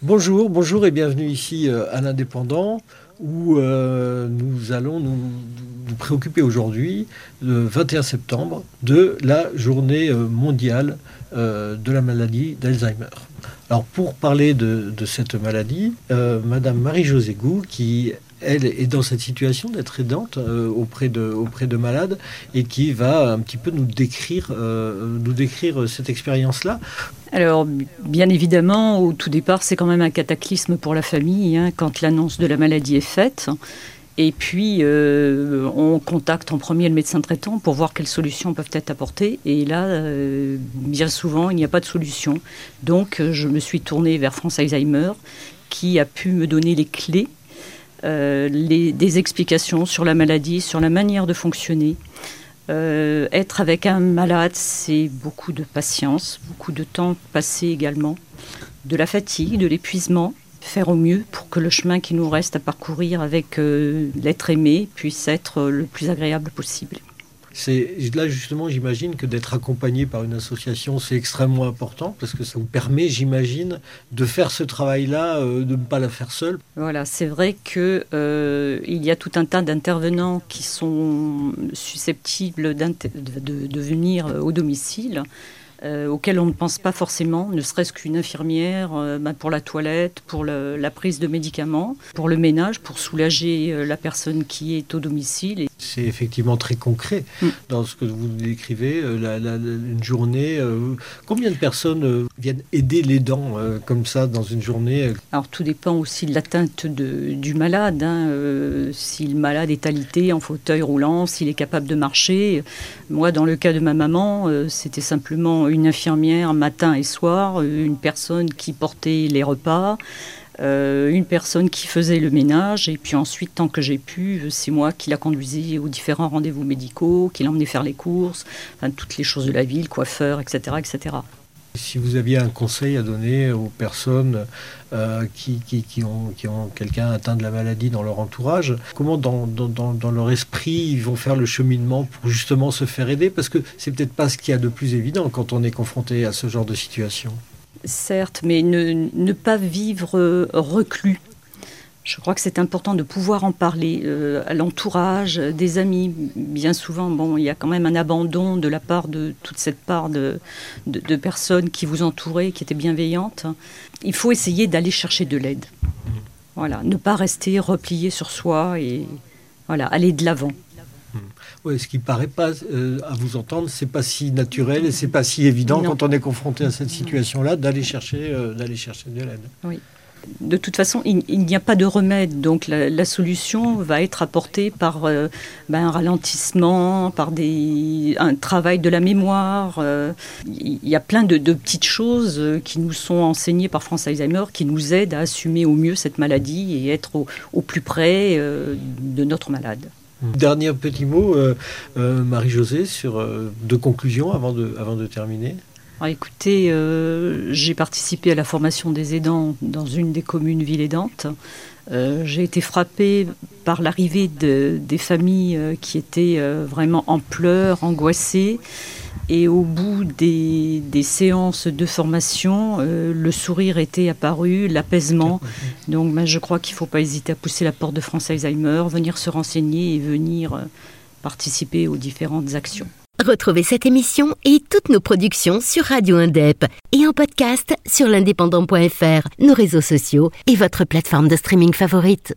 Bonjour, bonjour et bienvenue ici euh, à l'Indépendant où euh, nous allons nous, préoccuper aujourd'hui, le 21 septembre, de la journée euh, mondiale de la maladie d'Alzheimer. Alors pour parler de, cette maladie, Madame Marie-Josée Gou, qui elle est dans cette situation d'être aidante auprès, de, auprès de malades et qui va un petit peu nous décrire, nous décrire cette expérience-là. Alors, bien évidemment, au tout départ, c'est quand même un cataclysme pour la famille hein, quand l'annonce de la maladie est faite. Et puis, euh, on contacte en premier le médecin traitant pour voir quelles solutions peuvent être apportées. Et là, euh, bien souvent, il n'y a pas de solution. Donc, je me suis tournée vers France Alzheimer, qui a pu me donner les clés, euh, des explications sur la maladie, sur la manière de fonctionner. Euh, être avec un malade, c'est beaucoup de patience, beaucoup de temps passé également, de la fatigue, de l'épuisement, faire au mieux pour que le chemin qui nous reste à parcourir avec euh, l'être aimé puisse être le plus agréable possible. C'est là justement, j'imagine que d'être accompagné par une association, c'est extrêmement important parce que ça vous permet, j'imagine, de faire ce travail-là, euh, de ne pas la faire seul. Voilà, c'est vrai que euh, il y a tout un tas d'intervenants qui sont susceptibles de, de, venir au domicile. Euh, on ne pense pas forcément, ne serait-ce qu'une infirmière bah, pour la toilette, pour la prise de médicaments, pour le ménage, pour soulager la personne qui est au domicile c'est effectivement très concret mm. dans ce que vous décrivez. Euh, une journée, euh, combien de personnes euh, viennent aider les dents comme ça dans une journée Alors tout dépend aussi de l'atteinte du malade. Hein, si le malade est alité en fauteuil roulant, s'il est capable de marcher. Moi, dans le cas de ma maman, c'était simplement une infirmière matin et soir, une personne qui portait les repas. Euh, une personne qui faisait le ménage, et puis ensuite, tant que j'ai pu, c'est moi qui la conduisais aux différents rendez-vous médicaux, qui l'emmenais faire les courses, toutes les choses de la ville, coiffeur, etc., etc. Si vous aviez un conseil à donner aux personnes euh, qui, ont, quelqu'un atteint de la maladie dans leur entourage, comment dans, dans, dans, leur esprit ils vont faire le cheminement pour justement se faire aider? Parce que c'est peut-être pas ce qu'il y a de plus évident quand on est confronté à ce genre de situation certes, mais ne, pas vivre euh, reclus. Je crois que c'est important de pouvoir en parler euh, à l'entourage, des amis. Bien souvent, bon, il y a quand même un abandon de la part de toute cette part de, personnes qui vous entouraient, qui étaient bienveillantes. Il faut essayer d'aller chercher de l'aide. Voilà, ne pas rester replié sur soi et voilà, aller de l'avant. Oui, ce qui paraît pas, euh, à vous entendre, c'est pas si naturel et c'est pas si évident quand on est confronté à cette situation-là d'aller chercher, euh, d'aller chercher de l'aide. Oui. De toute façon, il, n'y a pas de remède, donc la, solution va être apportée par euh, ben, un ralentissement, par des, un travail de la mémoire. il y a plein de, petites choses qui nous sont enseignées par France Alzheimer qui nous aident à assumer au mieux cette maladie et être au plus près de notre malade. Dernier petit mot, euh, euh, Marie-Josée, sur euh, deux conclusions avant de, terminer. Ah, écoutez, j'ai participé à la formation des aidants dans une des communes villes aidantes. j'ai été frappée par l'arrivée de, des familles qui étaient vraiment en pleurs, angoissées. Et au bout des, séances de formation, euh, le sourire était apparu, l'apaisement. Donc ben, je crois qu'il ne faut pas hésiter à pousser la porte de France Alzheimer, venir se renseigner et venir euh, participer aux différentes actions. Retrouvez cette émission et toutes nos productions sur Radio Indep et en podcast sur l'indépendant.fr, nos réseaux sociaux et votre plateforme de streaming favorite.